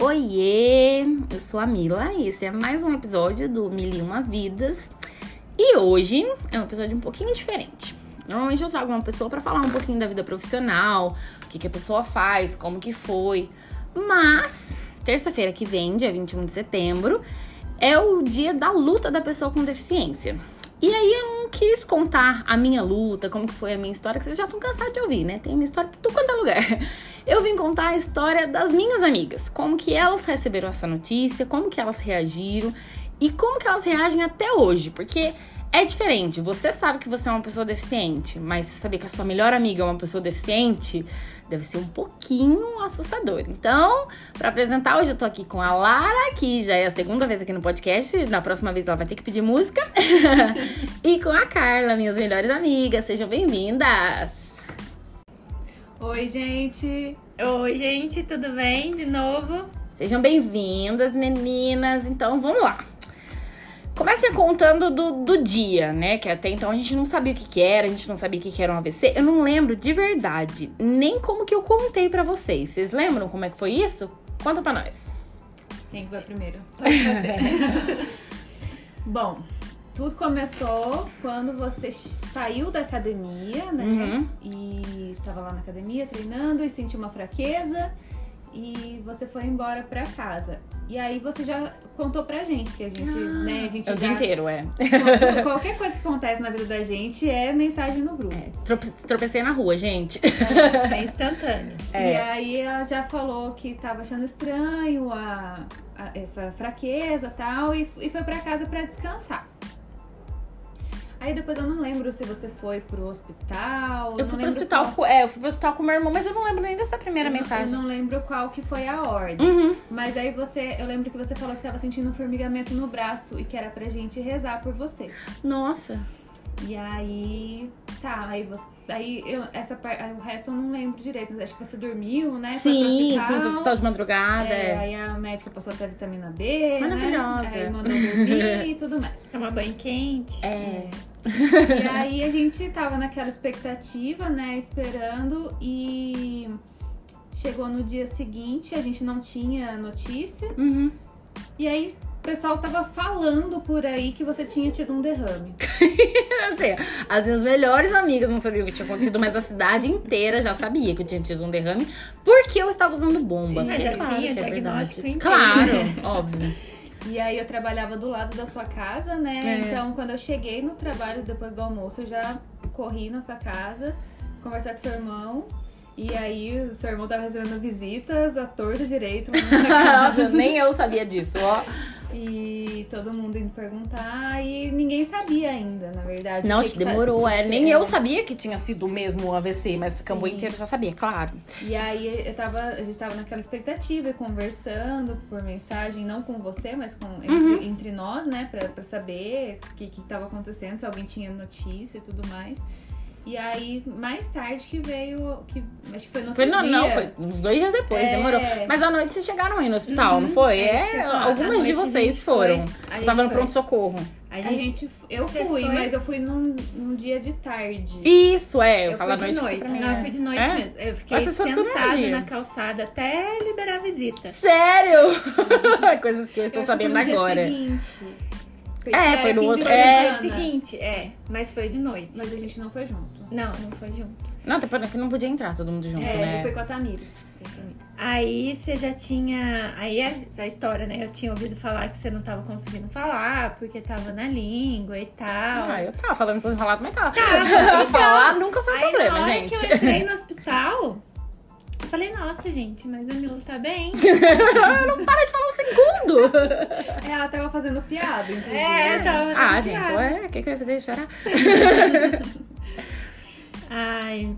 Oiê, eu sou a Mila e esse é mais um episódio do Mil e Uma Vidas. E hoje é um episódio um pouquinho diferente. Normalmente eu trago uma pessoa para falar um pouquinho da vida profissional, o que, que a pessoa faz, como que foi. Mas, terça-feira que vem, dia 21 de setembro, é o dia da luta da pessoa com deficiência. E aí eu não quis contar a minha luta, como que foi a minha história, que vocês já estão cansados de ouvir, né? Tem uma história por tudo quanto é lugar. Eu vim contar a história das minhas amigas, como que elas receberam essa notícia, como que elas reagiram e como que elas reagem até hoje, porque é diferente. Você sabe que você é uma pessoa deficiente, mas saber que a sua melhor amiga é uma pessoa deficiente deve ser um pouquinho assustador. Então, para apresentar, hoje eu tô aqui com a Lara, que já é a segunda vez aqui no podcast. Na próxima vez ela vai ter que pedir música. e com a Carla, minhas melhores amigas. Sejam bem-vindas! Oi, gente! Oi, gente, tudo bem? De novo? Sejam bem-vindas, meninas. Então, vamos lá. Comecem contando do, do dia, né? Que até então a gente não sabia o que, que era, a gente não sabia o que, que era um AVC. Eu não lembro de verdade, nem como que eu contei para vocês. Vocês lembram como é que foi isso? Conta pra nós. Quem que vai primeiro? Pode fazer. Bom, tudo começou quando você saiu da academia, né? Uhum. E tava lá na academia treinando e sentiu uma fraqueza e você foi embora pra casa. E aí você já contou pra gente, que a gente, né, a gente É o já... dia inteiro, é. Qual- Qualquer coisa que acontece na vida da gente é mensagem no grupo. É, trope- Tropecei na rua, gente. É instantâneo. É. E aí ela já falou que tava achando estranho a, a- essa fraqueza e tal, e, e foi pra casa pra descansar. Aí depois eu não lembro se você foi pro hospital. Eu não fui pro hospital, qual- com, é, eu fui pro hospital com meu irmão, mas eu não lembro nem dessa primeira eu não- mensagem. Eu não lembro qual que foi a ordem. Uhum. Mas aí você, eu lembro que você falou que tava sentindo um formigamento no braço e que era pra gente rezar por você. Nossa. E aí, tá, aí você, aí eu, essa par- aí o resto eu não lembro direito, mas acho que você dormiu, né? Foi Sim, sim, hospital. fui pro hospital de madrugada. É, é. aí a médica passou até vitamina B, Maravilhosa. Né? Aí mandou dormir e tudo mais. Tomar banho quente. É. E aí a gente tava naquela expectativa, né, esperando e chegou no dia seguinte, a gente não tinha notícia. Uhum. E aí o pessoal tava falando por aí que você tinha tido um derrame. Assim, as minhas melhores amigas não sabiam o que tinha acontecido, mas a cidade inteira já sabia que eu tinha tido um derrame porque eu estava usando bomba. Sim, já Claro tinha é diagnóstico verdade. inteiro. Claro, óbvio. E aí eu trabalhava do lado da sua casa, né? É. Então quando eu cheguei no trabalho depois do almoço, eu já corri na sua casa, conversar com seu irmão. E aí o seu irmão tava recebendo visitas a torto direito. Nossa, nem eu sabia disso, ó. E todo mundo indo perguntar e ninguém sabia ainda, na verdade. Não, o que demorou, é. Nem é. eu sabia que tinha sido mesmo o AVC, mas Cambu Sim. inteiro já sabia, claro. E aí eu tava, a gente tava naquela expectativa, conversando por mensagem, não com você, mas com, entre, Uhum. entre nós, né? Pra, pra saber o que, que tava acontecendo, se alguém tinha notícia e tudo mais. E aí, mais tarde que veio. Que, acho que foi no outro Foi, não, dia. não, foi uns dois dias depois, É. demorou. Mas à noite vocês chegaram aí no hospital, não foi? é É, algumas de vocês gente foram. foi. Gente tava no foi. pronto-socorro. A A gente, gente, eu fui, foi? mas eu fui num, num dia de tarde. Isso, é. Eu, eu falo fui de noite. noite. pra mim, Não, é. eu fui de noite É? mesmo. Eu fiquei no sentada dia. na calçada até liberar a visita. Sério? Coisas que eu estou Eu acho que sabendo foi no dia agora. seguinte. É, foi no fim de outro- semana é. seguinte, é. Mas foi de noite. Mas a gente não foi junto. Não, não foi junto. Não, até porque não podia entrar todo mundo junto, É, né? ele foi com a Tamires. Aí você já tinha. Aí é essa história, né? Eu tinha ouvido falar que você não tava conseguindo falar, porque tava na língua e tal. Ah, eu tava falando tudo enrolado, mas tava. Falar nunca foi Aí problema, na hora gente. que eu entrei no hospital, eu falei, nossa, gente, mas a Mila tá bem. não para de falar um segundo! É, ela tava fazendo piada, inclusive. É, tava ah, dando gente, piada. ué, o que, que eu ia fazer? Chorar? Ai,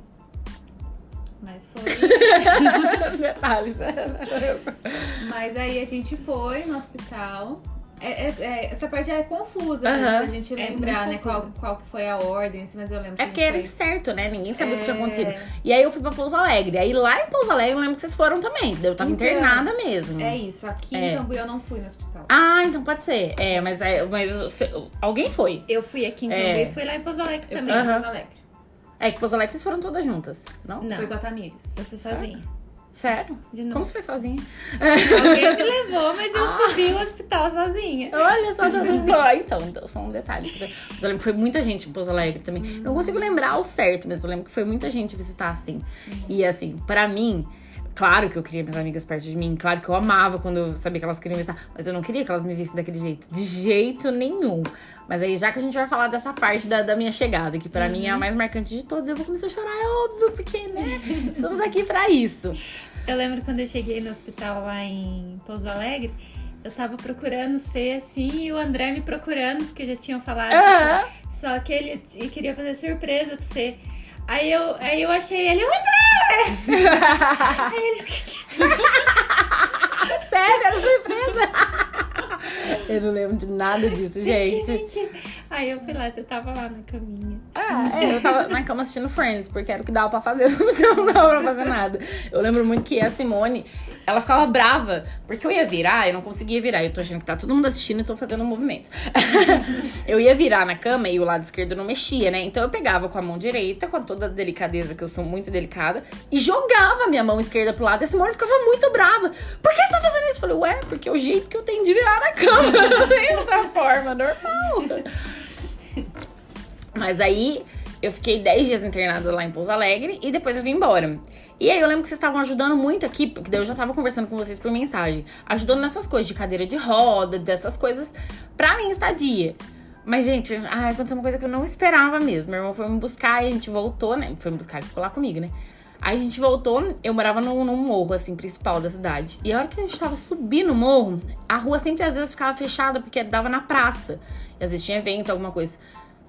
Mas foi. Detalhes. Mas aí a gente foi no hospital. É- é- é- essa parte é confusa, né? Pra gente É lembrar, né? Qual, qual que foi a ordem, assim, mas eu lembro que É a porque era incerto, né? Ninguém sabia o que tinha É. acontecido. E aí eu fui pra Pouso Alegre. Aí lá em Pouso Alegre eu lembro que vocês foram também. Eu tava Então, internada mesmo. É isso, aqui É. em Cambuí eu não fui no hospital. Ah, então pode ser. É, mas, é, mas alguém foi. eu fui aqui em É. Cambuí e fui lá em Pouso Alegre Eu também. fui em. Pouso Alegre. É que Pouso Alegre vocês foram todas juntas, não? Não, Fui com a Tamires. eu fui sozinha. Sério? De novo. Como você foi sozinha? Alguém me levou, mas eu Ah. subi o hospital sozinha. Olha só, tá. Então, então, são detalhes. Mas eu lembro que foi muita gente em Pouso Alegre também. Eu não consigo lembrar ao certo, mas eu lembro que foi muita gente visitar, assim. E assim, pra mim, claro que eu queria minhas amigas perto de mim. Claro que eu amava quando eu sabia que elas queriam visitar. Mas eu não queria que elas me vissem daquele jeito. De jeito nenhum. Mas aí, já que a gente vai falar dessa parte da, da minha chegada, que pra mim é a mais marcante de todas, eu vou começar a chorar, é óbvio, porque, né? Estamos aqui pra isso. Eu lembro quando eu cheguei no hospital lá em Pouso Alegre, eu tava procurando ser assim e o André me procurando, porque já tinham falado. Aham. Só que ele ele queria fazer surpresa pra você. Aí eu, aí eu achei ele, o André! Aí ele fica Sério, era surpresa. Eu não lembro de nada disso, gente. Aí eu fui lá, você tava lá na caminha. Ah, é, eu tava na cama assistindo Friends, porque era o que dava pra fazer, não dava pra fazer nada. Eu lembro muito que a Simone, ela ficava brava, porque eu ia virar, eu não conseguia virar. Eu tô achando que tá todo mundo assistindo e tô fazendo movimentos. eu ia virar na cama e o lado esquerdo não mexia, né? Então eu pegava com a mão direita, com toda a delicadeza, que eu sou muito delicada, e jogava a minha mão esquerda pro lado. E a Simone ficava muito brava. Por que você tá fazendo isso? Eu falei, ué, porque é o jeito que eu tenho de virar na cama. Não tem outra forma, normal. Mas aí eu fiquei 10 dias internada lá em Pouso Alegre e depois eu vim embora. E aí eu lembro que vocês estavam ajudando muito aqui, porque daí eu já tava conversando com vocês por mensagem, ajudando nessas coisas de cadeira de roda, dessas coisas pra minha estadia. Mas, gente, ai, aconteceu uma coisa que eu não esperava mesmo. Meu irmão foi me buscar e a gente voltou, né? Foi me buscar e ficou lá comigo, né? Aí a gente voltou, eu morava num, num morro, assim, principal da cidade. E a hora que a gente tava subindo o morro, a rua sempre às vezes ficava fechada, porque dava na praça. E às vezes tinha evento, alguma coisa.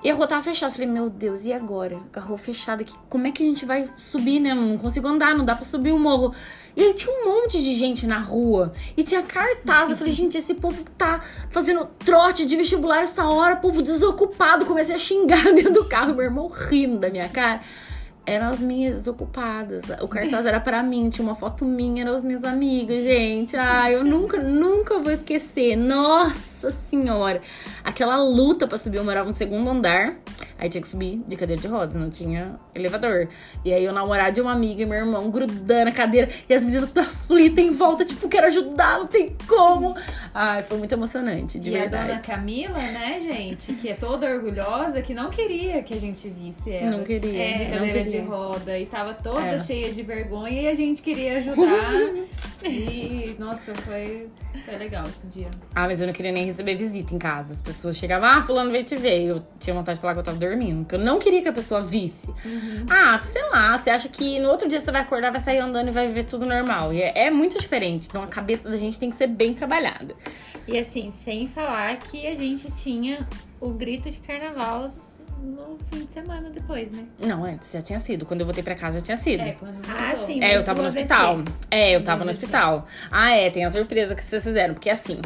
E a rua tava fechada. Eu Falei, meu Deus, e agora? Com a rua fechada aqui, como é que a gente vai subir, né? Eu não consigo andar, não dá pra subir o morro. E aí tinha um monte de gente na rua. E tinha cartaz. Eu falei, gente, esse povo tá fazendo trote de vestibular essa hora, povo desocupado. Comecei a xingar dentro do carro, meu irmão rindo da minha cara. Eram as minhas ocupadas. O cartaz era pra mim, tinha uma foto minha, eram os meus amigos, gente. Ai, eu nunca, nunca vou esquecer. Nossa senhora. Aquela luta pra subir, eu morava no segundo andar. Aí tinha que subir de cadeira de rodas, não tinha elevador. E aí eu namorado de uma amiga e meu irmão grudando a cadeira. E as meninas tudo aflitas em volta, tipo, quero ajudar, não tem como. Ai, foi muito emocionante, de e a verdade. dona Camila, né, gente, que é toda orgulhosa, que não queria que a gente visse ela. Não queria, É, de cadeira de queria. roda. E tava toda É. cheia de vergonha e a gente queria ajudar. e, nossa, foi, foi legal esse dia. Ah, mas eu não queria nem receber visita em casa. As pessoas chegavam, ah, fulano veio te ver. Eu tinha vontade de falar que eu tava dormindo. Porque eu não queria que a pessoa visse. Ah, sei lá, você acha que no outro dia você vai acordar, vai sair andando e vai viver tudo normal. E é, é muito diferente. Então a cabeça da gente tem que ser bem trabalhada. E assim, sem falar que a gente tinha o grito de carnaval no fim de semana depois, né? Não, antes já tinha sido. Quando eu voltei pra casa já tinha sido. É, quando Ah, voltou. sim. É, eu Mas tava no hospital. É, eu tava no hospital. Ah, é, tem a surpresa que vocês fizeram. Porque assim,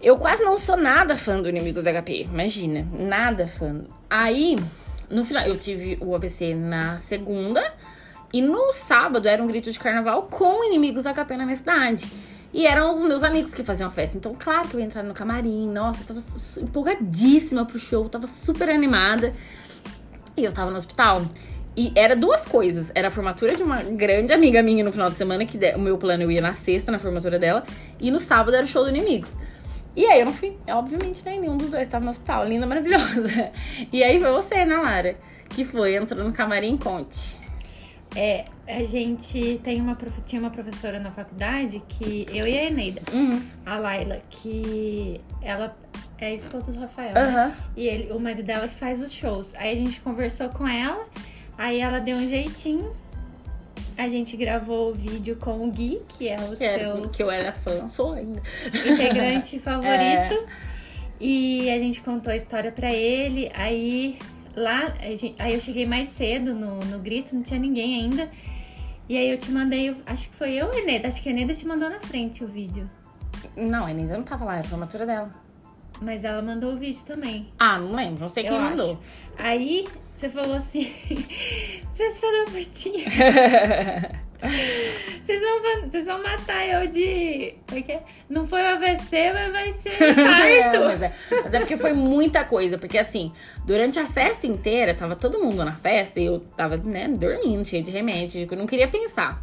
eu quase não sou nada fã do Inimigos da HP. Imagina, nada fã. Aí, no final, eu tive o AVC na segunda. E no sábado era um grito de carnaval com inimigos da HP na minha cidade. E eram os meus amigos que faziam a festa. Então, claro que eu ia entrar no camarim. Nossa, eu tava empolgadíssima pro show. Tava super animada. E eu tava no hospital. E era duas coisas. Era a formatura de uma grande amiga minha no final de semana, que o meu plano eu ia na sexta, na formatura dela. E no sábado era o show do Inimigos. E aí eu não fui, obviamente, né? Nenhum dos dois tava no hospital. Linda, maravilhosa. E aí foi você, né, Lara? Que foi, entrou no camarim, conte. É, a gente tem uma, prof- tinha uma professora na faculdade que eu e a Eneida, Uhum. a Laila, que ela é a esposa do Rafael. né? Aham. E ele, o marido dela que faz os shows. Aí a gente conversou com ela, aí ela deu um jeitinho. A gente gravou o vídeo com o Gui, que é o Que, era- seu que eu era fã, sou ainda. integrante favorito. E a gente contou a história pra ele. Aí lá, a aí eu cheguei mais cedo no, no grito, não tinha ninguém ainda. E aí eu te mandei, acho que foi eu, Eneda, acho que a Eneda te mandou na frente o vídeo. Não, ela ainda não tava lá, era a formatura dela. Mas ela mandou o vídeo também. Ah, não lembro, não sei quem eu mandou. acho. Aí você falou assim: vocês foram putinha. Vocês vão, vocês vão matar eu de. Porque não foi AVC, mas vai ser É, infarto. mas, é, mas é porque foi muita coisa. Porque assim, durante a festa inteira, tava todo mundo na festa e eu tava, né, dormindo, cheia de remédio, que eu não queria pensar.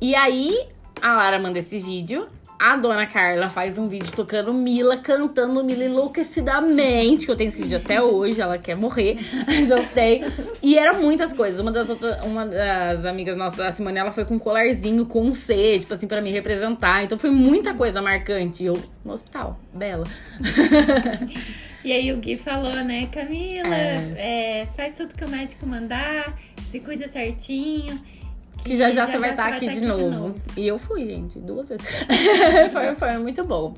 E aí, a Lara manda esse vídeo. A dona Carla faz um vídeo tocando Mila, cantando Mila enlouquecidamente, que eu tenho esse vídeo até hoje, ela quer morrer, mas eu tenho. E eram muitas coisas. Uma das outras, uma das amigas nossas, a Simone, ela foi com um colarzinho com um C, tipo assim, pra me representar. Então foi muita coisa marcante. Eu no hospital, bela. E aí o Gui falou, né, Camila, É. é, faz tudo que o médico mandar, se cuida certinho. Que já já você vai estar estar aqui de novo. E eu fui, gente, duas vezes. foi, foi muito bom.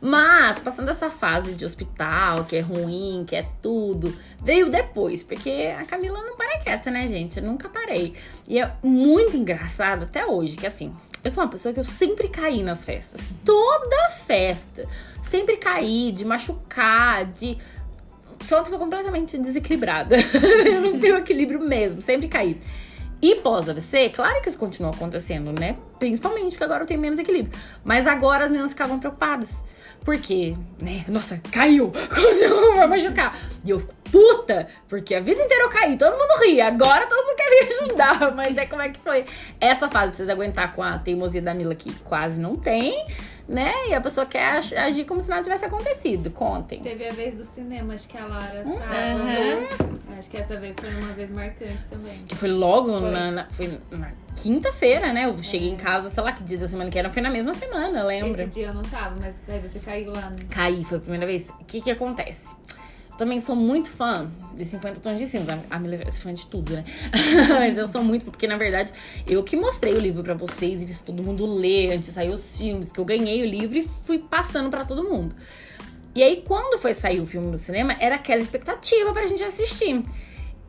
Mas, passando essa fase de hospital, que é ruim, que é tudo, veio depois, porque a Camila não para quieta, né, gente? Eu nunca parei. E é muito engraçado até hoje, que assim, eu sou uma pessoa que eu sempre caí nas festas. Toda festa. Sempre caí de machucar, de sou uma pessoa completamente desequilibrada. eu não tenho equilíbrio mesmo, sempre caí. E pós-AVC, claro que isso continua acontecendo, né? Principalmente porque agora eu tenho menos equilíbrio. Mas agora as meninas ficavam preocupadas. Porque, né? Nossa, caiu! Vai machucar? E eu fico puta, porque a vida inteira eu caí, todo mundo ria. Agora todo mundo quer me ajudar. Mas é como é que foi essa fase? Vocês aguentar com a teimosia da Mila que quase não tem, né? E a pessoa quer ag- agir como se nada tivesse acontecido. Contem. Teve a vez do cinema, acho que a Lara Hum, tava. né? Acho que essa vez foi uma vez marcante também. Que foi logo Foi. na, na- foi na quinta-feira, né? Eu cheguei em casa, sei lá que dia da semana que era, foi na mesma semana, lembra? Esse dia eu não tava, mas aí você caiu lá, né? Caí, foi a primeira vez. O que que acontece? Também sou muito fã de 50 Tons de Cinza. A Mila é fã de tudo, né? Mas eu sou muito, porque na verdade eu que mostrei o livro pra vocês e fiz todo mundo ler antes de sair os filmes, que eu ganhei o livro e fui passando pra todo mundo. E aí, quando foi sair o filme no cinema, era aquela expectativa pra gente assistir.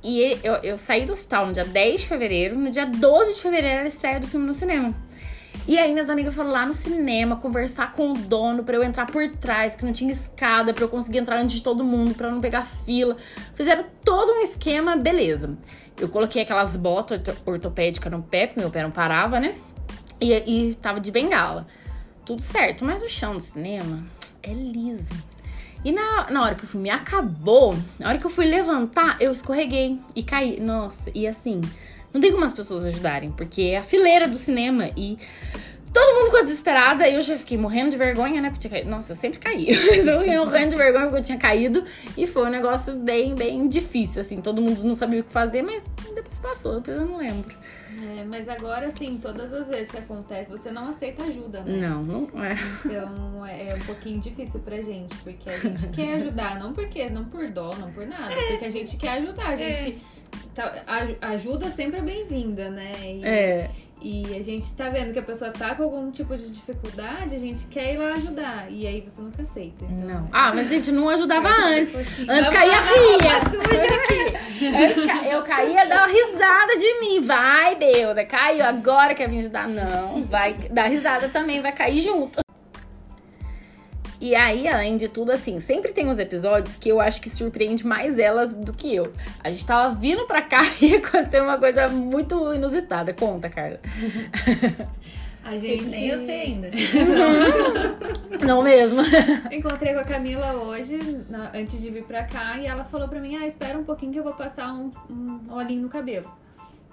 E eu, eu saí do hospital no dia 10 de fevereiro, no dia 12 de fevereiro era a estreia do filme no cinema. E aí minhas amigas foram lá no cinema conversar com o dono pra eu entrar por trás, que não tinha escada, pra eu conseguir entrar antes de todo mundo, eu não pegar fila. Fizeram todo um esquema, beleza. Eu coloquei aquelas botas orto- ortopédicas no pé, porque meu pé não parava, né? E, e tava de bengala. Tudo certo, mas o chão do cinema é liso. E na, na hora que o filme acabou, na hora que eu fui levantar, eu escorreguei e caí. Nossa, e assim, não tem como as pessoas ajudarem, porque é a fileira do cinema e todo mundo ficou desesperada. E eu já fiquei morrendo de vergonha, né? Porque. Nossa, eu sempre caí. Mas eu fiquei morrendo de vergonha porque eu tinha caído. E foi um negócio bem, bem difícil, assim. Todo mundo não sabia o que fazer, mas depois passou, depois eu não lembro. É, mas agora, assim, todas as vezes que acontece, você não aceita ajuda, né? Não, não é. Então é é um pouquinho difícil pra gente, porque a gente quer ajudar, não porque, não por dó, não por nada, porque a gente quer ajudar, a gente. tá- a- ajuda sempre é bem-vinda, né? E, É. e a gente tá vendo que a pessoa tá com algum tipo de dificuldade, a gente quer ir lá ajudar. E aí você nunca aceita. Então, Não. Ah, mas a gente não ajudava antes. Antes Vamos caía ria. Eu caía, dava risada de mim. Vai, Beuda. Caiu, agora quer vir ajudar? Não. Vai dar risada também, vai cair junto. E aí, além de tudo, assim, sempre tem uns episódios que eu acho que surpreende mais elas do que eu. A gente tava vindo pra cá e aconteceu uma coisa muito inusitada. Conta, Carla. A gente. Nem eu sei ainda. Não mesmo? Encontrei com a Camila hoje, na- antes de vir pra cá, e ela falou pra mim: Ah, espera um pouquinho que eu vou passar um, um olhinho no cabelo.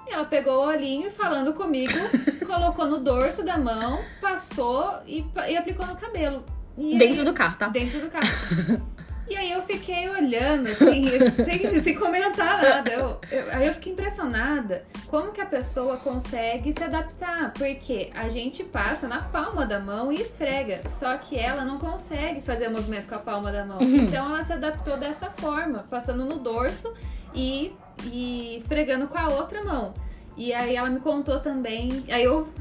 E ela pegou o olhinho e falando comigo, colocou no dorso da mão, passou e, e aplicou no cabelo. E Dentro aí- do carro, tá? Dentro do carro. E aí eu fiquei olhando, assim, sem, sem comentar nada. Eu- eu- aí eu fiquei impressionada como que a pessoa consegue se adaptar. Porque a gente passa na palma da mão e esfrega. Só que ela não consegue fazer o movimento com a palma da mão. Então ela se adaptou dessa forma, passando no dorso e, e esfregando com a outra mão. E aí ela me contou também. Aí eu,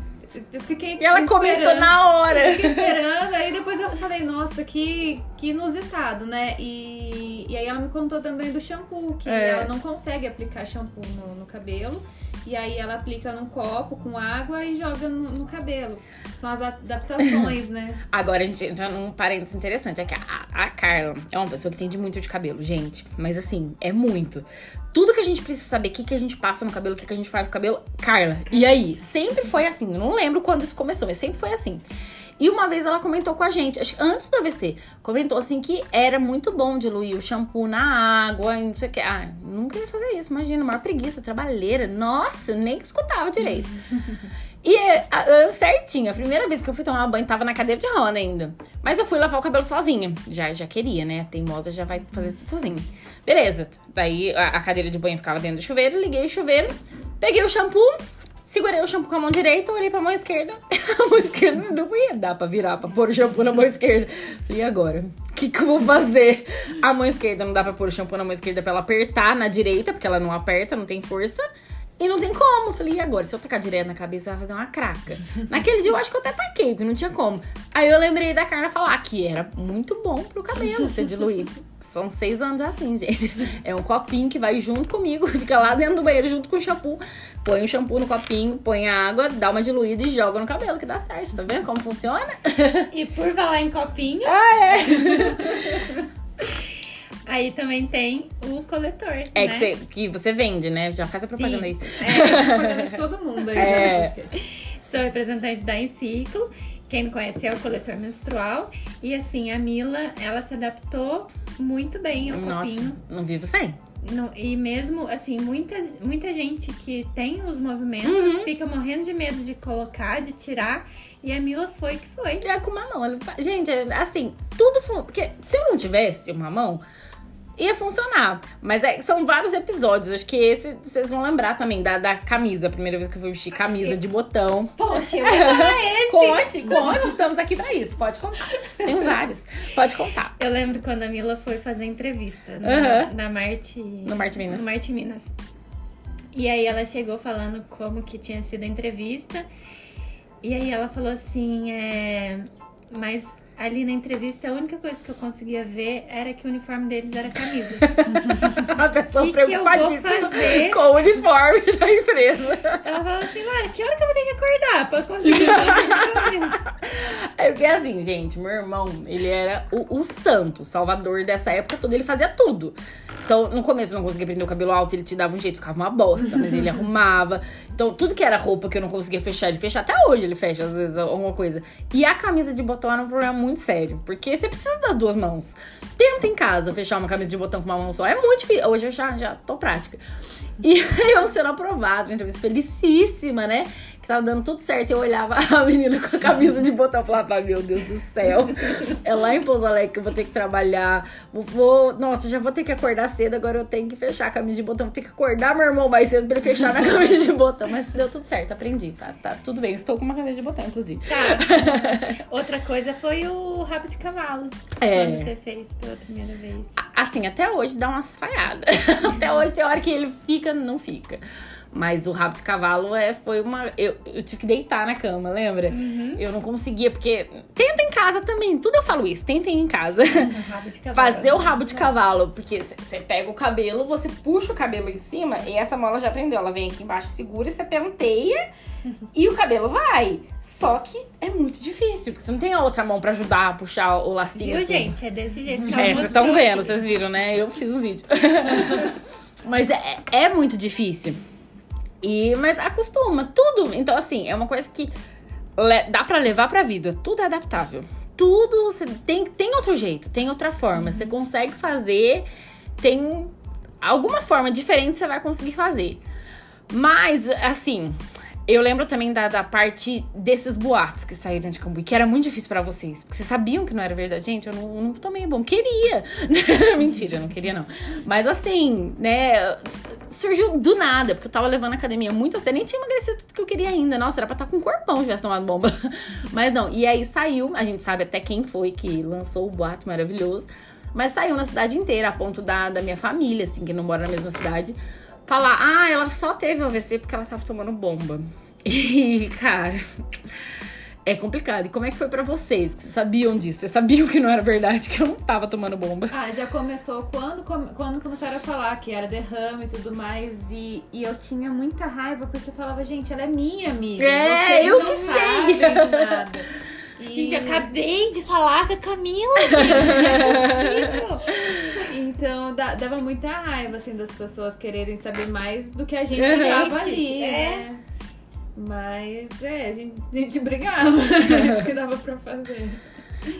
eu fiquei. E ela comentou na hora. Eu fiquei esperando, aí depois eu falei, nossa, que, que inusitado, né? E, e aí ela me contou também do shampoo, que É. ela não consegue aplicar shampoo no, no cabelo. E aí ela aplica num copo com água e joga no, no cabelo. São as adaptações, né? Agora a gente entra num parênteses interessante. É que a, a Carla é uma pessoa que entende muito de cabelo, gente. Mas assim, é muito. Tudo que a gente precisa saber, o que, que a gente passa no cabelo, o que, que a gente faz no cabelo, Carla. E aí? Sempre foi assim. Não lembro quando isso começou, mas sempre foi assim. E uma vez ela comentou com a gente, acho que antes do AVC, comentou assim que era muito bom diluir o shampoo na água, e não sei o que. Ah, nunca ia fazer isso, imagina, maior preguiça, trabalheira. Nossa, nem escutava direito. E a- eu, certinho, a primeira vez que eu fui tomar banho tava na cadeira de roda ainda. Mas eu fui lavar o cabelo sozinha. Já, já queria, né? A teimosa já vai fazer tudo sozinha. Beleza. Daí a, a cadeira de banho ficava dentro do chuveiro, liguei o chuveiro, peguei o shampoo, segurei o shampoo com a mão direita, olhei pra mão esquerda. A mão esquerda não ia dar pra virar, pra pôr o shampoo na mão esquerda. E agora? O que, que eu vou fazer? A mão esquerda não dá pra pôr o shampoo na mão esquerda pra ela apertar na direita, porque ela não aperta, não tem força. E não tem como. Falei, e agora? Se eu tacar direto na cabeça, vai fazer uma craca. Naquele dia eu acho que eu até taquei, porque não tinha como. Aí eu lembrei da Carla falar que era muito bom pro cabelo você diluir. São seis anos assim, gente. É um copinho que vai junto comigo, fica lá dentro do banheiro junto com o shampoo. Põe o shampoo no copinho, põe a água, dá uma diluída e joga no cabelo, que dá certo. Tá vendo como funciona? E por falar em copinho, Ah, é. Aí também tem o coletor. É né? que, você, que você vende, né? Já faz a propaganda aí. Propaganda de todo mundo aí. É. né, no. Sou representante da Enciclo. Quem não conhece é o coletor menstrual. E assim, a Mila, ela se adaptou muito bem ao Nossa, copinho. não vivo sem. Não- e mesmo, assim, muita, muita gente que tem os movimentos Uhum. fica morrendo de medo de colocar, de tirar. E a Mila foi que foi. É com uma mão. Gente, é assim, tudo. Porque se eu não tivesse uma mão, ia funcionar. Mas é- são vários episódios. Acho que esse vocês vão lembrar também da, da camisa. A primeira vez que eu fui vestir camisa de botão. Poxa, eu esse. Conte, conte, estamos aqui pra isso. Pode contar. Tem vários. Pode contar. Eu lembro quando a Mila foi fazer entrevista na, Aham. na Marte. No Marte Minas. No Marte Minas. E aí ela chegou falando como que tinha sido a entrevista. E aí ela falou assim, é... Mas ali na entrevista a única coisa que eu conseguia ver era que o uniforme deles era camisa. A pessoa Que que eu vou preocupadíssima fazer? com o uniforme da empresa. Ela falou assim, Mara, que hora que eu vou ter que acordar pra conseguir ver camisa? É porque assim, gente, meu irmão, ele era o, o santo, o salvador dessa época toda, ele fazia tudo. Então, no começo eu não conseguia prender o cabelo alto, ele te dava um jeito, ficava uma bosta, mas ele arrumava. Então, tudo que era roupa que eu não conseguia fechar, ele fecha. Até hoje ele fecha, às vezes, alguma coisa. E a camisa de botão era um problema muito sério, porque você precisa das duas mãos. Tenta em casa fechar uma camisa de botão com uma mão só, é muito difícil. Hoje eu já, já tô prática. E eu sendo aprovada, entrevista felicíssima, né? Que tava dando tudo certo. Eu olhava a menina com a camisa de botão e falava, "Ai, meu Deus do céu. É lá em Pouso Alegre que eu vou ter que trabalhar. Vou, nossa, já vou ter que acordar cedo, agora eu tenho que fechar a camisa de botão. Vou ter que acordar meu irmão mais cedo pra ele fechar na camisa de botão. Mas deu tudo certo, aprendi, tá? Tá tudo bem. Estou com uma camisa de botão, inclusive. Tá. Outra coisa foi o rabo de cavalo. É. Quando você fez pela primeira vez. Assim, até hoje dá umas falhadas. até hoje tem hora que ele fica, não fica. Mas o rabo de cavalo é, foi uma. Eu, eu tive que deitar na cama, lembra? Eu não conseguia, porque. Tenta em casa também. Tudo eu falo isso, tentem em casa. Cavalo. Fazer o rabo de cavalo. Porque você pega o cabelo, você puxa o cabelo em cima e essa mola já prendeu. Ela vem aqui embaixo, segura, você penteia e o cabelo vai. Só que é muito difícil, porque você não tem a outra mão pra ajudar a puxar o lacinho. Viu, tudo. gente? É desse jeito que É, vocês estão vendo, vocês viram, né? Eu fiz um vídeo. mas é, é muito difícil. E, mas acostuma, tudo. Então, assim, é uma coisa que dá pra levar pra vida. Tudo é adaptável. Tudo você tem, tem outro jeito, tem outra forma. Você consegue fazer, tem alguma forma diferente você vai conseguir fazer. Mas, assim, eu lembro também da, da parte desses boatos que saíram de Cambuí, que era muito difícil pra vocês. Porque vocês sabiam que não era verdade. Gente, eu não, não tomei bom. Queria. Mentira, eu não queria, não. Mas assim, né? Surgiu do nada, porque eu tava levando a academia muito a sério. Nem tinha emagrecido tudo que eu queria ainda. Nossa, era pra estar com um corpão se tivesse tomado bomba. Mas não. E aí saiu, a gente sabe até quem foi que lançou o boato maravilhoso. Mas saiu na cidade inteira, a ponto da, da minha família, assim, que não mora na mesma cidade falar, ah, ela só teve AVC porque ela tava tomando bomba. E, cara, é complicado. E como é que foi pra vocês? Que vocês sabiam disso? Vocês sabiam que não era verdade, que eu não tava tomando bomba? Ah, já começou quando, quando começaram a falar que era derrame e tudo mais. E, e eu tinha muita raiva porque eu falava, gente, ela é minha amiga. É, eu que sei." nada. E- Gente, acabei de falar com a Camila, é possível. Então dá- dava muita raiva, assim, das pessoas quererem saber mais do que a gente Uhum. já tava Gente, ali, é. né? Mas é, a gente, a gente brigava. o que dava pra fazer.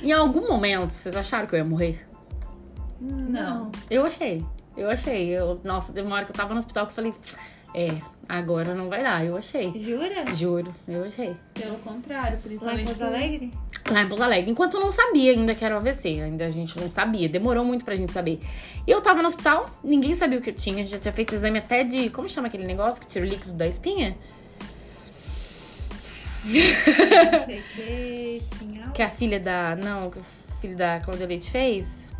Em algum momento, vocês acharam que eu ia morrer? Não. Eu achei. Eu achei. Eu, nossa, teve uma hora que eu tava no hospital que eu falei, é, agora não vai dar. Eu achei. Jura? Juro, eu achei. Pelo contrário, Lá em principalmente. Pouso Alegre? Lá em Pouso Alegre. Enquanto eu não sabia ainda que era o AVC. Ainda a gente não sabia. Demorou muito pra gente saber. E eu tava no hospital, ninguém sabia o que eu tinha. Já tinha feito exame até de. Como chama aquele negócio que tira o líquido da espinha? Não sei o que, espinhal. Que a filha da. Não, que o filho da Cláudia Leite fez.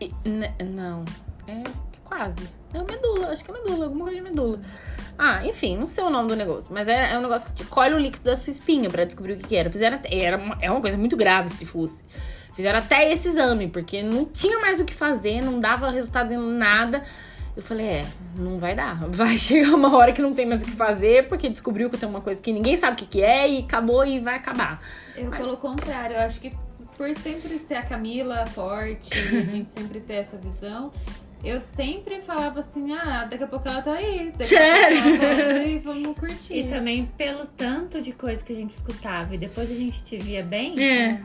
E- n- não. É quase. É o medula, acho que é medula, alguma coisa de medula. Ah, enfim, não sei o nome do negócio. Mas é, é um negócio que te colhe o líquido da sua espinha pra descobrir o que, que era. Fizeram até, era uma, é uma coisa muito grave se fosse. Fizeram até esse exame, porque não tinha mais o que fazer, não dava resultado em nada. Eu falei, é, não vai dar. Vai chegar uma hora que não tem mais o que fazer, porque descobriu que tem uma coisa que ninguém sabe o que, que é e acabou e vai acabar. Eu, Mas- pelo contrário, eu acho que por sempre ser a Camila forte, a gente sempre ter essa visão, eu sempre falava assim, ah, daqui a pouco ela tá aí. Daqui Sério? A pouco ela tá aí, vamos curtir. E também pelo tanto de coisa que a gente escutava e depois a gente te via bem, É.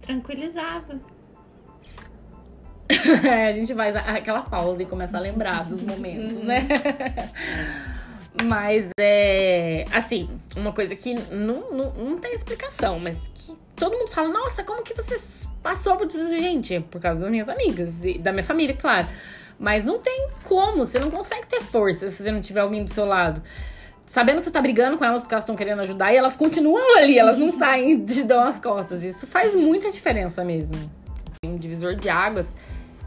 tranquilizava. É, a gente faz aquela pausa e começa a lembrar dos momentos, né? Mas é. Assim, uma coisa que não, não, não tem explicação, mas que todo mundo fala: nossa, como que você passou por tudo gente? Por causa das minhas amigas e da minha família, claro. Mas não tem como, você não consegue ter força se você não tiver alguém do seu lado. Sabendo que você tá brigando com elas porque elas estão querendo ajudar e elas continuam ali, elas não saem de dão as costas. Isso faz muita diferença mesmo. Um divisor de águas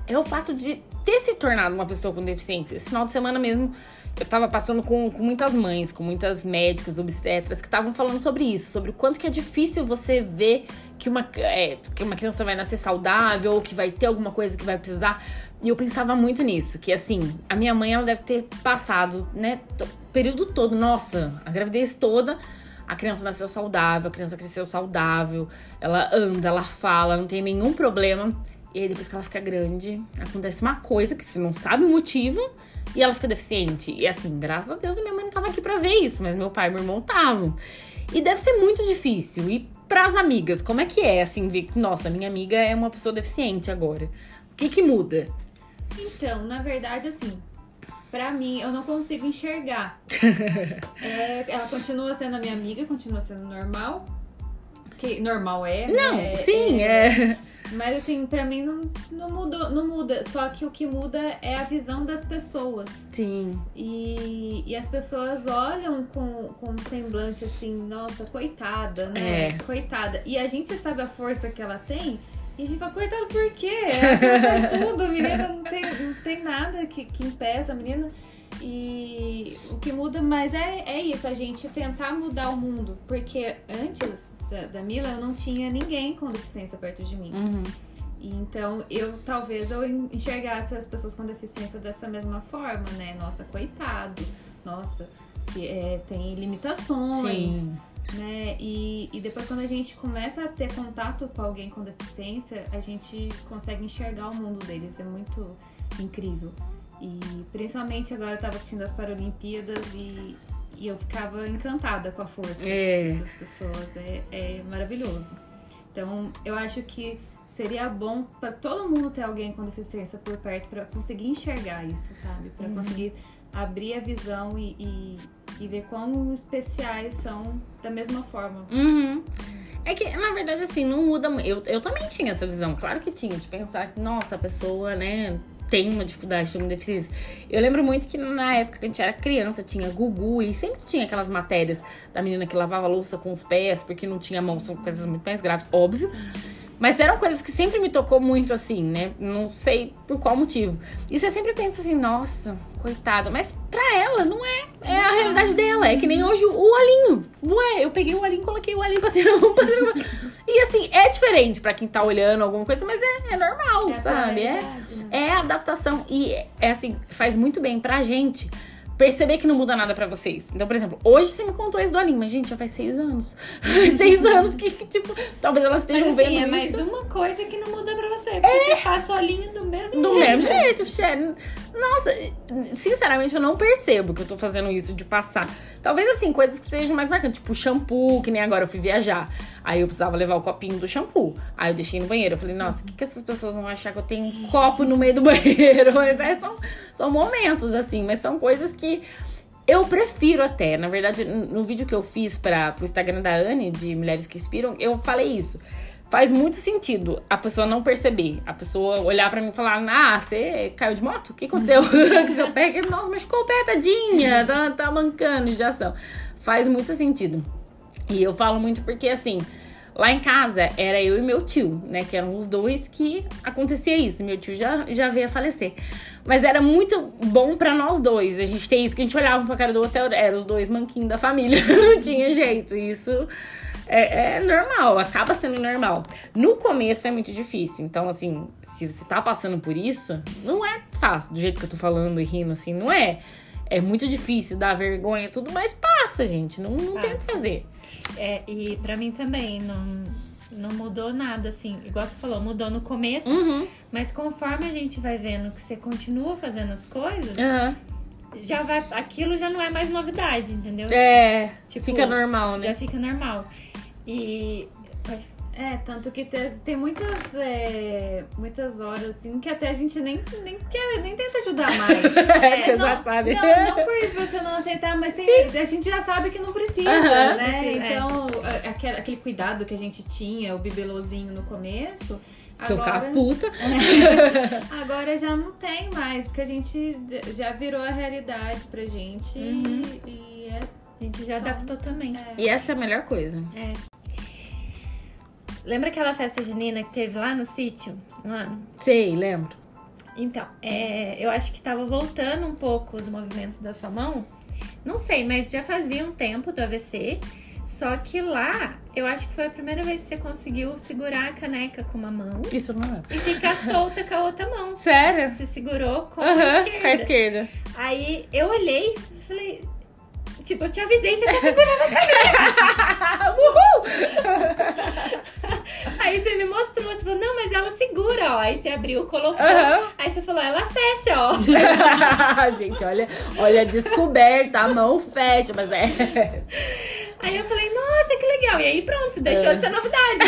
é o fato de ter se tornado uma pessoa com deficiência. Esse final de semana mesmo, eu tava passando com, com muitas mães, com muitas médicas, obstetras, que estavam falando sobre isso, sobre o quanto que é difícil você ver que uma, é, que uma criança vai nascer saudável, ou que vai ter alguma coisa que vai precisar. E eu pensava muito nisso, que assim, a minha mãe, ela deve ter passado, né, o período todo, nossa, a gravidez toda, a criança nasceu saudável, a criança cresceu saudável, ela anda, ela fala, não tem nenhum problema. E aí, depois que ela fica grande, acontece uma coisa que você não sabe o motivo e ela fica deficiente. E assim, graças a Deus, a minha mãe não tava aqui pra ver isso, mas meu pai e meu irmão estavam. E deve ser muito difícil. E pras amigas, como é que é, assim, ver que, nossa, minha amiga é uma pessoa deficiente agora? O que que muda? Então, na verdade, assim, pra mim, eu não consigo enxergar. É, ela continua sendo a minha amiga, continua sendo normal. Que normal é, né? Não, É- sim, é. Mas assim, pra mim não, não, mudou, não muda. Só que o que muda é a visão das pessoas. Sim. E, e as pessoas olham com, com um semblante assim, nossa, coitada, né? É. Coitada. E a gente sabe a força que ela tem. E a gente fala, coitada, por quê? Ela faz tudo, a menina não tem, não tem nada que, que impeça a menina. E o que muda, mas é, é isso, a gente tentar mudar o mundo. Porque antes da, da Mila, eu não tinha ninguém com deficiência perto de mim. Uhum. Então, eu talvez eu enxergasse as pessoas com deficiência dessa mesma forma, né? Nossa, coitado. Nossa, que, é, tem limitações, Sim. né? E, e depois quando a gente começa a ter contato com alguém com deficiência, a gente consegue enxergar o mundo deles. É muito incrível. E principalmente agora eu tava assistindo as Paralimpíadas e, e eu ficava encantada com a força É. das pessoas. É, é maravilhoso. Então, eu acho que seria bom para todo mundo ter alguém com deficiência por perto para conseguir enxergar isso, sabe? Para conseguir abrir a visão e, e, e ver quão especiais são da mesma forma. Uhum. É que, na verdade, assim, não muda. mu- Eu, eu também tinha essa visão, claro que tinha, de pensar que, nossa, a pessoa, né, tem uma dificuldade, tem uma deficiência. Eu lembro muito que na época que a gente era criança, tinha Gugu e sempre tinha aquelas matérias da menina que lavava louça com os pés porque não tinha mão, são coisas muito mais graves, óbvio. Mas eram coisas que sempre me tocou muito assim, né? Não sei por qual motivo. E você sempre pensa assim, nossa, coitada. Mas pra ela, não é. É a realidade dela. É que nem hoje o, olhinho. Ué, eu peguei o olhinho, coloquei o olhinho cima. Pra cima. E assim, é diferente pra quem tá olhando alguma coisa, mas é, é normal, Essa sabe? é É, né? é adaptação. E é assim, faz muito bem pra gente perceber que não muda nada pra vocês. Então, por exemplo, hoje você me contou isso do Aline, mas gente, já faz seis anos. Seis anos que, que, tipo, talvez elas Mas estejam assim, vendo é isso. mais uma coisa que não muda pra você. Porque passa a linha do mesmo Do jeito. mesmo jeito, Shannon. Nossa, sinceramente eu não percebo que eu tô fazendo isso de passar. Talvez assim, coisas que sejam mais marcantes, tipo shampoo, que nem agora eu fui viajar. Aí eu precisava levar o copinho do shampoo. Aí eu deixei no banheiro. Eu falei, nossa, o que, que essas pessoas vão achar que eu tenho um copo no meio do banheiro? Mas é, são, são momentos, assim, mas são coisas que eu prefiro até. Na verdade, no vídeo que eu fiz para pro Instagram da Anne, de Mulheres que Inspiram, eu falei isso faz muito sentido a pessoa não perceber. A pessoa olhar para mim e falar: Ah, você caiu de moto? O que aconteceu? que seu pé, nossa, machucou o pé, tadinha, tá, tá mancando de ação. Faz muito sentido. E eu falo muito porque assim. Lá em casa era eu e meu tio, né? Que eram os dois que acontecia isso. Meu tio já, já veio a falecer. Mas era muito bom para nós dois. A gente tem isso que a gente olhava pra cara do hotel, era os dois manquinhos da família. Não tinha jeito. Isso é, é, normal, acaba sendo normal. No começo é muito difícil. Então, assim, se você tá passando por isso, não é fácil, do jeito que eu tô falando e rindo, assim, não é. É muito difícil, dá vergonha, tudo, mas passa, gente. Não, não tem o que fazer. É, e para mim também, não, não mudou nada, assim. Igual você falou, mudou no começo, Uhum. mas conforme a gente vai vendo que você continua fazendo as coisas, Uhum. já vai. Aquilo já não é mais novidade, entendeu? É, Tipo, fica normal, Já né? fica normal. E. É, tanto que tem, tem muitas, é, muitas horas, assim, que até a gente nem, nem, quer, nem tenta ajudar mais. É, porque já não, sabe. Não, não por você não aceitar, mas tem, a gente já sabe que não precisa, né? precisa, é. então, a- aquele, aquele cuidado que a gente tinha, o bibelozinho no começo, Que eu ficava agora, puta. agora já não tem mais, porque a gente já virou a realidade pra gente Uhum. e, e é A gente já adaptou também. E essa é a melhor coisa. Lembra aquela festa junina que teve lá no sítio? Um ano? Sei, lembro. Então, é, eu acho que tava voltando um pouco os movimentos da sua mão. Não sei, mas já fazia um tempo do AVC. Só que lá, eu acho que foi a primeira vez que você conseguiu segurar a caneca com uma mão Isso não é. e ficar solta com a outra mão. Sério? Você segurou com a com a esquerda. esquerda. Aí eu olhei e falei. Tipo, eu te avisei, você tá segurando a Uhul! Aí você me mostrou, você falou, não, mas ela segura, ó. Aí você abriu, colocou. Aham. Aí você falou, ela fecha, ó. Gente, olha, olha a descoberta, a mão fecha, mas é. Aí eu falei, nossa, que legal. E aí pronto, deixou de ser novidade.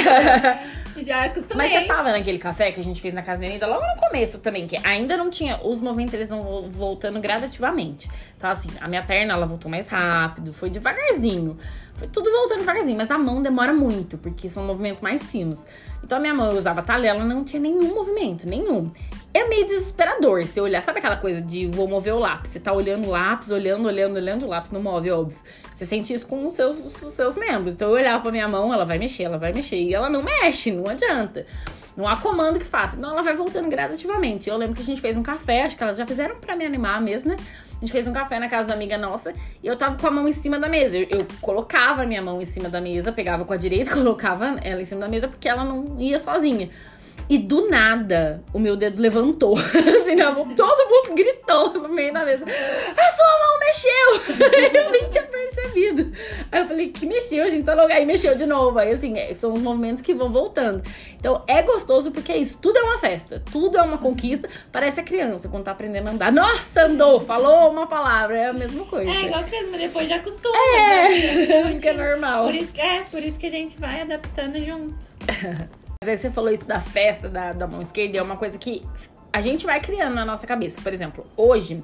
Já acostumei. Mas você tava naquele café que a gente fez na casa da Anitta logo no começo também, que ainda não tinha. Os movimentos eles vão vo- voltando gradativamente. Então, assim, a minha perna ela voltou mais rápido, foi devagarzinho. Foi tudo voltando devagarzinho, mas a mão demora muito, porque são movimentos mais finos. Então a minha mão eu usava talela, não tinha nenhum movimento, nenhum. É meio desesperador você olhar, sabe aquela coisa de vou mover o lápis? Você tá olhando o lápis, olhando, olhando, olhando, o lápis não move, óbvio. Você sente isso com os seus, os seus membros. Então eu olhava pra minha mão, ela vai mexer, ela vai mexer. E ela não mexe, não adianta. Não há comando que faça. Então ela vai voltando gradativamente. Eu lembro que a gente fez um café, acho que elas já fizeram pra me animar mesmo, né? A gente fez um café na casa da amiga nossa e eu tava com a mão em cima da mesa. Eu, eu colocava a minha mão em cima da mesa, pegava com a direita, colocava ela em cima da mesa porque ela não ia sozinha. E do nada, o meu dedo levantou. assim, na mão, todo mundo gritou no meio da mesa. A sua mão mexeu! eu nem tinha percebido. Aí eu falei, que mexeu, gente? Tá louco? Aí mexeu de novo. Aí, assim, é, são os movimentos que vão voltando. Então, é gostoso porque é isso. Tudo é uma festa. Tudo é uma conquista. Parece a criança quando tá aprendendo a andar. Nossa, andou! Falou uma palavra. É a mesma coisa. É igual criança, mas depois já acostuma. É, né? fica normal. Por isso, é, por isso que a gente vai adaptando junto. Mas aí você falou isso da festa da, da mão esquerda, é uma coisa que a gente vai criando na nossa cabeça. Por exemplo, hoje,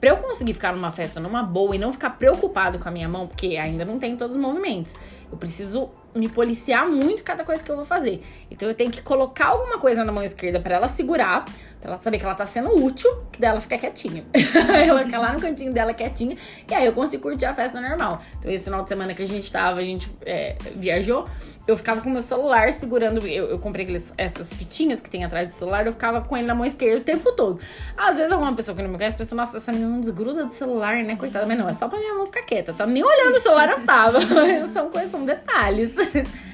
pra eu conseguir ficar numa festa numa boa e não ficar preocupado com a minha mão, porque ainda não tem todos os movimentos, eu preciso me policiar muito cada coisa que eu vou fazer. Então eu tenho que colocar alguma coisa na mão esquerda pra ela segurar, pra ela saber que ela tá sendo útil, que daí ela fica quietinha. ela fica lá no cantinho dela quietinha, e aí eu consigo curtir a festa normal. Então esse final de semana que a gente tava, a gente é, viajou, eu ficava com meu celular segurando. Eu, eu comprei aqueles, essas fitinhas que tem atrás do celular, eu ficava com ele na mão esquerda o tempo todo. Às vezes alguma pessoa que não me conhece pensa, nossa, essa menina não desgruda do celular, né? Coitada, mas não, é só pra minha mão ficar quieta. Tá nem olhando o celular eu tava. são coisas, são detalhes.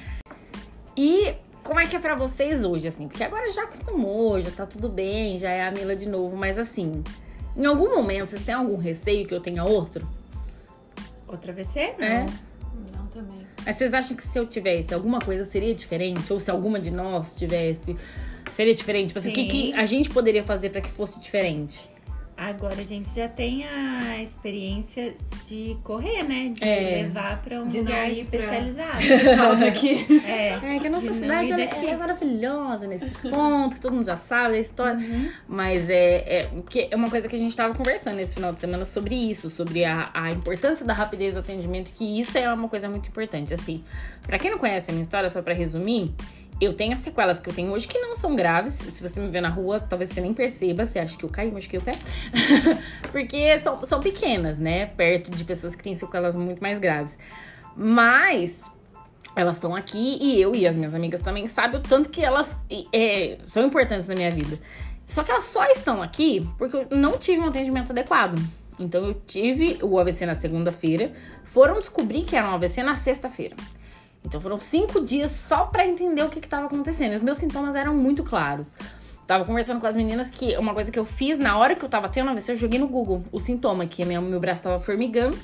E como é que é pra vocês hoje, assim? Porque agora já acostumou, já tá tudo bem, já é a Mila de novo, mas assim, em algum momento vocês têm algum receio que eu tenha outro? Outra VC? Não. É. Não, também. Mas vocês acham que se eu tivesse alguma coisa seria diferente? Ou se alguma de nós tivesse, seria diferente? Tipo assim, o que, que a gente poderia fazer pra que fosse diferente? Agora a gente já tem a experiência de correr, né? De É. levar pra um De lugar pra- especializado. Falta aqui. É, É que a nossa cidade ela é maravilhosa nesse ponto, que todo mundo já sabe da história. Uhum. Mas é, é, porque é uma coisa que a gente tava conversando esse final de semana sobre isso, sobre a, a importância da rapidez do atendimento, que isso é uma coisa muito importante. Assim, pra quem não conhece a minha história, só pra resumir, eu tenho as sequelas que eu tenho hoje que não são graves. Se você me ver na rua, talvez você nem perceba. Você acha que eu caí, machuquei o pé. Porque são, são pequenas, né? Perto de pessoas que têm sequelas muito mais graves. Mas elas estão aqui e eu e as minhas amigas também sabem o tanto que elas é, são importantes na minha vida. Só que elas só estão aqui porque eu não tive um atendimento adequado. Então eu tive o AVC na segunda-feira, foram descobrir que era um AVC na sexta-feira. Então foram cinco dias só pra entender o que estava acontecendo. Os meus sintomas eram muito claros. Tava conversando com as meninas que uma coisa que eu fiz na hora que eu tava tendo AVC, eu joguei no Google o sintoma, que minha, meu braço tava formigando.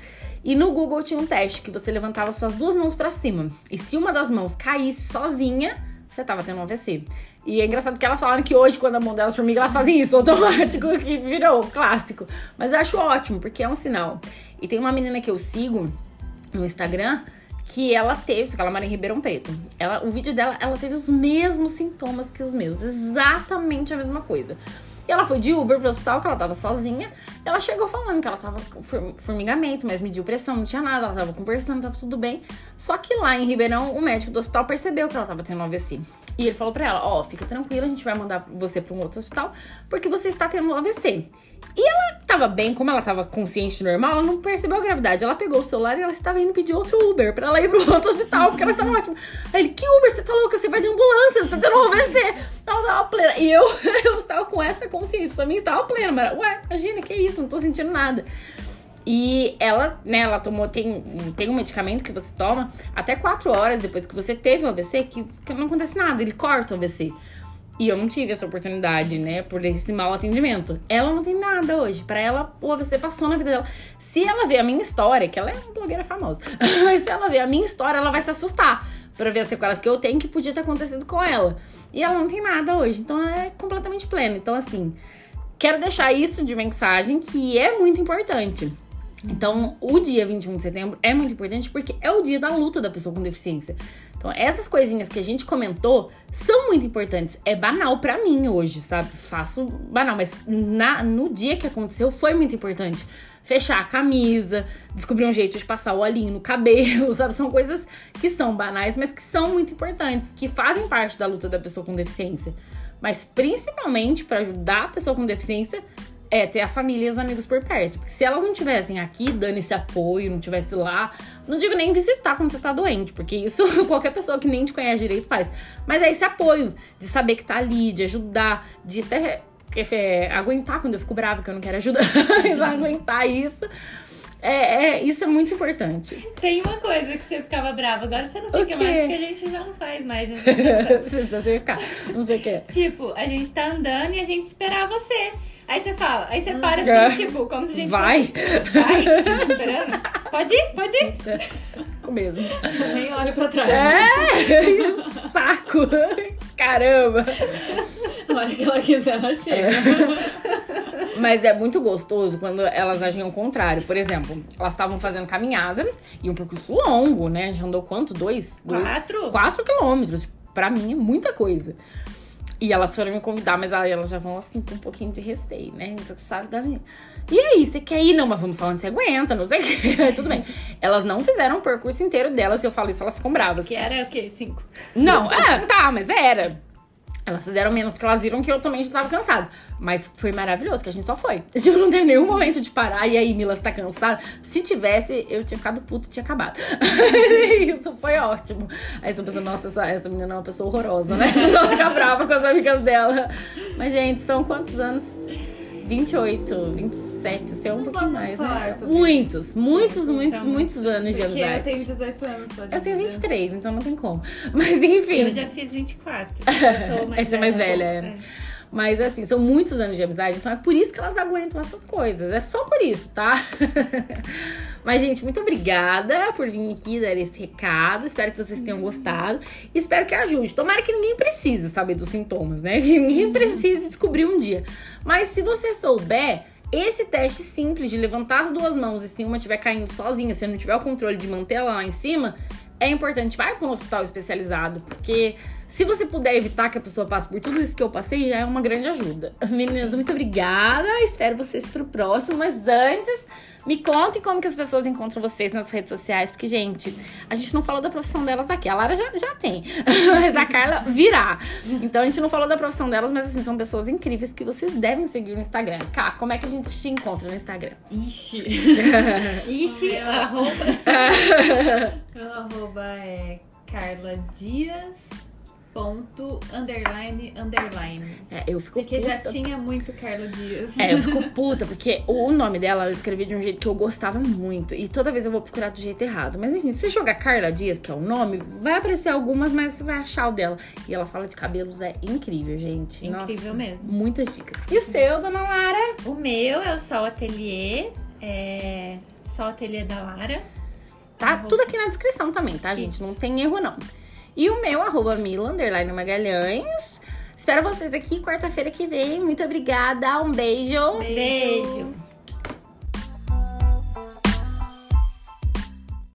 E no Google tinha um teste que você levantava suas duas mãos pra cima. E se uma das mãos caísse sozinha, você tava tendo um AVC. E é engraçado que elas falaram que hoje, quando a mão delas formiga, elas fazem isso automático, que virou clássico. Mas eu acho ótimo, porque é um sinal. E tem uma menina que eu sigo no Instagram que ela teve, só que ela mora em Ribeirão Preto. Ela, o vídeo dela, ela teve os mesmos sintomas que os meus, exatamente a mesma coisa. E ela foi de Uber pro hospital, que ela tava sozinha. Ela chegou falando que ela tava com form- formigamento, mas mediu pressão, não tinha nada, ela tava conversando, tava tudo bem. Só que lá em Ribeirão, o médico do hospital percebeu que ela tava tendo um AVC. E ele falou pra ela: Ó, fica tranquila, a gente vai mandar você pra um outro hospital, porque você está tendo um AVC. E ela tava bem, como ela tava consciente normal, ela não percebeu a gravidade. Ela pegou o celular e ela estava indo pedir outro Uber pra ela ir pro outro hospital, porque ela estava ótima. Aí ele, que Uber? Você tá louca? Você vai de ambulância, você tá tendo um AVC. Ela tava plena. E eu, eu estava com essa consciência. Pra mim, estava plena. Mas, ué, imagina, que isso? Não tô sentindo nada. E ela, né, ela tomou, tem, tem um medicamento que você toma até 4 horas depois que você teve o AVC, que, que não acontece nada, ele corta o AVC. E eu não tive essa oportunidade, né, por esse mau atendimento. Ela não tem nada hoje. Pra ela, o AVC passou na vida dela. Se ela ver a minha história, que ela é uma blogueira famosa, mas se ela ver a minha história, ela vai se assustar pra ver as sequelas que eu tenho que podia ter acontecido com ela. E ela não tem nada hoje, então ela é completamente plena. Então, assim, quero deixar isso de mensagem que é muito importante. Então, o dia 21 de setembro é muito importante porque é o dia da luta da pessoa com deficiência. Então, essas coisinhas que a gente comentou são muito importantes. É banal pra mim hoje, sabe? Faço banal, mas na, no dia que aconteceu foi muito importante. Fechar a camisa, descobrir um jeito de passar o olhinho no cabelo, sabe? São coisas que são banais, mas que são muito importantes, que fazem parte da luta da pessoa com deficiência. Mas principalmente pra ajudar a pessoa com deficiência é ter a família e os amigos por perto. Porque se elas não tivessem aqui, dando esse apoio, não tivesse lá, não digo nem visitar quando você tá doente, porque isso qualquer pessoa que nem te conhece direito faz. Mas é esse apoio de saber que tá ali, de ajudar, de até é, aguentar quando eu fico brava, que eu não quero ajudar, mas aguentar isso. É, é, isso é muito importante. Tem uma coisa que você ficava brava, agora você não fica mais, porque a gente já não faz mais. né? Você vai ficar, não sei o que. tipo, a gente tá andando e a gente esperar você. Aí você fala, aí você para É. assim, tipo, como se a gente Vai. fosse- Vai, esperando? Pode ir, pode ir. Fico mesmo. Nem olho pra trás. É, saco. Caramba. Na hora que ela quiser, ela chega. Mas é muito gostoso quando elas agem ao contrário. Por exemplo, elas estavam fazendo caminhada e um percurso longo, né? A gente andou quanto? Dois? Dois- Quatro? Quatro quilômetros. Pra mim é muita coisa. E elas foram me convidar, mas aí elas já vão assim com um pouquinho de receio, né? Você sabe da minha. E aí, você quer ir? Não, mas vamos só onde você aguenta, não sei o. Aí tudo bem. Elas não fizeram o percurso inteiro delas, se eu falo isso, elas ficam bravas. Que era o quê? Cinco. Não, é, tá, mas era. Elas fizeram menos porque elas viram que eu também já tava cansada. Mas foi maravilhoso, que a gente só foi. Tipo, não teve nenhum momento de parar. E aí, Mila, você tá cansada? Se tivesse, eu tinha ficado puta e tinha acabado. Isso foi ótimo. Aí você pensa, nossa, essa, essa menina é uma pessoa horrorosa, né? Ela fica brava com as amigas dela. Mas, gente, são quantos anos? 28, 27, sei um Não pouquinho mais, né? Muitos, muitos, muitos, muitos anos de Porque eu amizade. tenho 18 anos só. Eu tenho vida. 23, então não tem como. Mas enfim. Eu já fiz 24. Eu sou mais Essa é mais velha, um né? pouco, Mas assim, são muitos anos de amizade, então é por isso que elas aguentam essas coisas. É só por isso, tá? Mas, gente, muito obrigada por vir aqui dar esse recado. Espero que vocês tenham gostado. Espero que ajude. Tomara que ninguém precise saber dos sintomas, né? Que ninguém precise descobrir um dia. Mas se você souber, Esse teste simples de levantar as duas mãos e se uma estiver caindo sozinha, se não tiver o controle de manter ela lá em cima, é importante. Vai para um hospital especializado, porque se você puder evitar que a pessoa passe por tudo isso que eu passei, já é uma grande ajuda. Meninas, muito obrigada. Espero vocês pro próximo, mas antes me contem como que as pessoas encontram vocês nas redes sociais, porque, gente, a gente não falou da profissão delas aqui. A Lara já, já tem, mas a Carla virá. Então a gente não falou da profissão delas, mas assim, são pessoas incríveis que vocês devem seguir no Instagram. Cá, como é que a gente te encontra no Instagram? Ixi. Ixi, arroba. Meu arroba é Carla Dias ponto underline underline. É, eu fico Porque puta. já tinha muito Carla Dias. É, eu fico puta, porque o nome dela ela escrevia de um jeito que eu gostava muito. E toda vez eu vou procurar do jeito errado. Mas enfim, se você jogar Carla Dias, que é o nome, vai aparecer algumas, mas você vai achar o dela. E ela fala de cabelos, é incrível, gente. Incrível Nossa, mesmo. Muitas dicas. E o seu, dona Lara? O meu é o Sol Atelier. É... Sol Atelier da Lara. Tá tudo aqui na descrição também, tá, gente? Não tem erro, não. E o meu, arroba Mila, Magalhães. Espero vocês aqui quarta-feira que vem. Muito obrigada. Um beijo. Beijo.